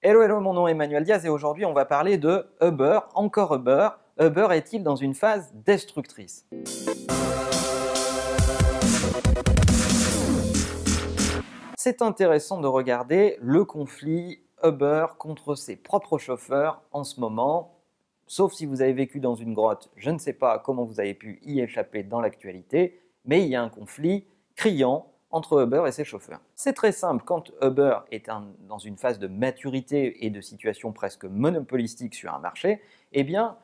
Hello, hello, mon nom est Emmanuel Diaz et aujourd'hui on va parler de Uber, encore Uber. Uber est-il dans une phase destructrice? C'est intéressant de regarder le conflit Uber contre ses propres chauffeurs en ce moment. Sauf si vous avez vécu dans une grotte, je ne sais pas comment vous avez pu y échapper dans l'actualité, mais il y a un conflit criant entre Uber et ses chauffeurs. C'est très simple, quand Uber est dans une phase de maturité et de situation presque monopolistique sur un marché, eh bien,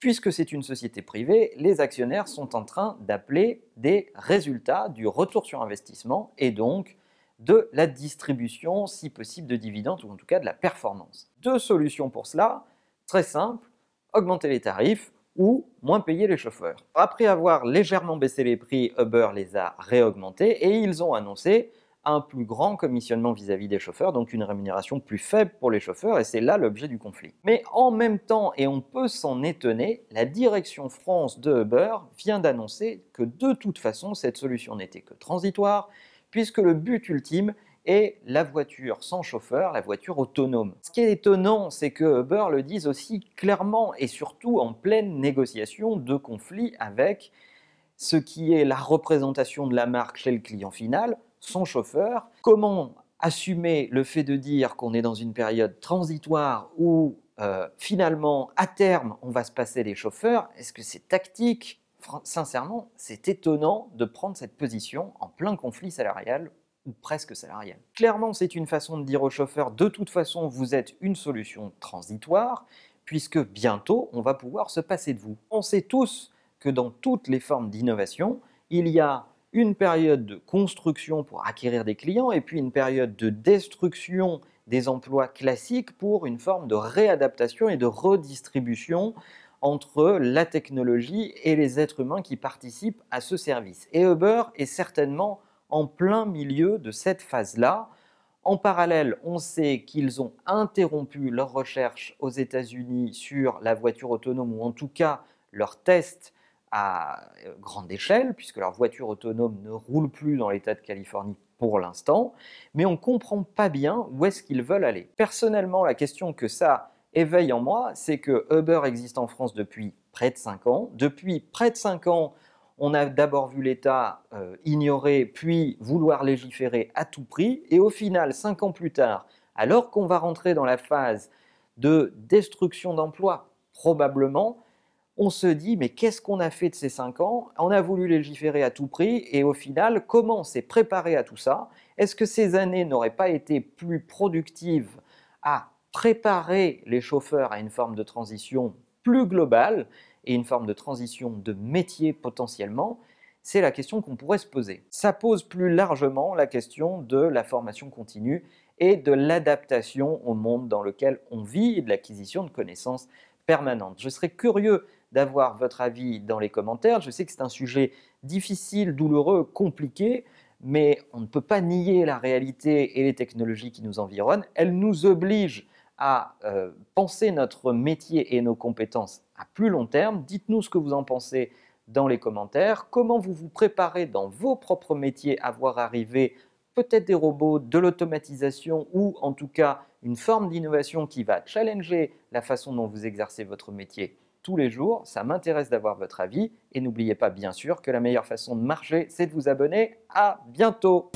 puisque c'est une société privée, les actionnaires sont en train d'appeler des résultats du retour sur investissement et donc de la distribution, si possible, de dividendes ou en tout cas de la performance. Deux solutions pour cela, très simple, augmenter les tarifs ou moins payer les chauffeurs. Après avoir légèrement baissé les prix, Uber les a réaugmentés et ils ont annoncé un plus grand commissionnement vis-à-vis des chauffeurs, donc une rémunération plus faible pour les chauffeurs, et c'est là l'objet du conflit. Mais en même temps, et on peut s'en étonner, la direction France de Uber vient d'annoncer que de toute façon, cette solution n'était que transitoire, puisque le but ultime et la voiture sans chauffeur, la voiture autonome. Ce qui est étonnant, c'est que Uber le dise aussi clairement et surtout en pleine négociation de conflit avec ce qui est la représentation de la marque chez le client final, son chauffeur. Comment assumer le fait de dire qu'on est dans une période transitoire où euh, finalement, à terme, on va se passer des chauffeurs? Est-ce que c'est tactique? Sincèrement, c'est étonnant de prendre cette position en plein conflit salarial ou presque salariale. Clairement, c'est une façon de dire aux chauffeurs, de toute façon, vous êtes une solution transitoire, puisque bientôt, on va pouvoir se passer de vous. On sait tous que dans toutes les formes d'innovation, il y a une période de construction pour acquérir des clients et puis une période de destruction des emplois classiques pour une forme de réadaptation et de redistribution entre la technologie et les êtres humains qui participent à ce service. Et Uber est certainement en plein milieu de cette phase-là. En parallèle, on sait qu'ils ont interrompu leurs recherches aux États-Unis sur la voiture autonome, ou en tout cas leurs tests à euh, grande échelle, puisque leur voiture autonome ne roule plus dans l'État de Californie pour l'instant, mais on ne comprend pas bien où est-ce qu'ils veulent aller. Personnellement, la question que ça éveille en moi, c'est que Uber existe en France depuis près de 5 ans. Depuis près de 5 ans, on a d'abord vu l'État euh, ignorer, puis vouloir légiférer à tout prix, et au final, cinq ans plus tard, alors qu'on va rentrer dans la phase de destruction d'emplois, probablement, on se dit, mais qu'est-ce qu'on a fait de ces cinq ans? On a voulu légiférer à tout prix, et au final, comment on s'est préparé à tout ça? Est-ce que ces années n'auraient pas été plus productives à préparer les chauffeurs à une forme de transition plus globale? Et une forme de transition de métier potentiellement, c'est la question qu'on pourrait se poser. Ça pose plus largement la question de la formation continue et de l'adaptation au monde dans lequel on vit et de l'acquisition de connaissances permanentes. Je serais curieux d'avoir votre avis dans les commentaires. Je sais que c'est un sujet difficile, douloureux, compliqué, mais on ne peut pas nier la réalité et les technologies qui nous environnent. Elles nous obligent à euh, penser notre métier et nos compétences à plus long terme. Dites-nous ce que vous en pensez dans les commentaires. Comment vous vous préparez dans vos propres métiers à voir arriver peut-être des robots, de l'automatisation ou en tout cas une forme d'innovation qui va challenger la façon dont vous exercez votre métier tous les jours? Ça m'intéresse d'avoir votre avis et n'oubliez pas bien sûr que la meilleure façon de marcher, c'est de vous abonner. À bientôt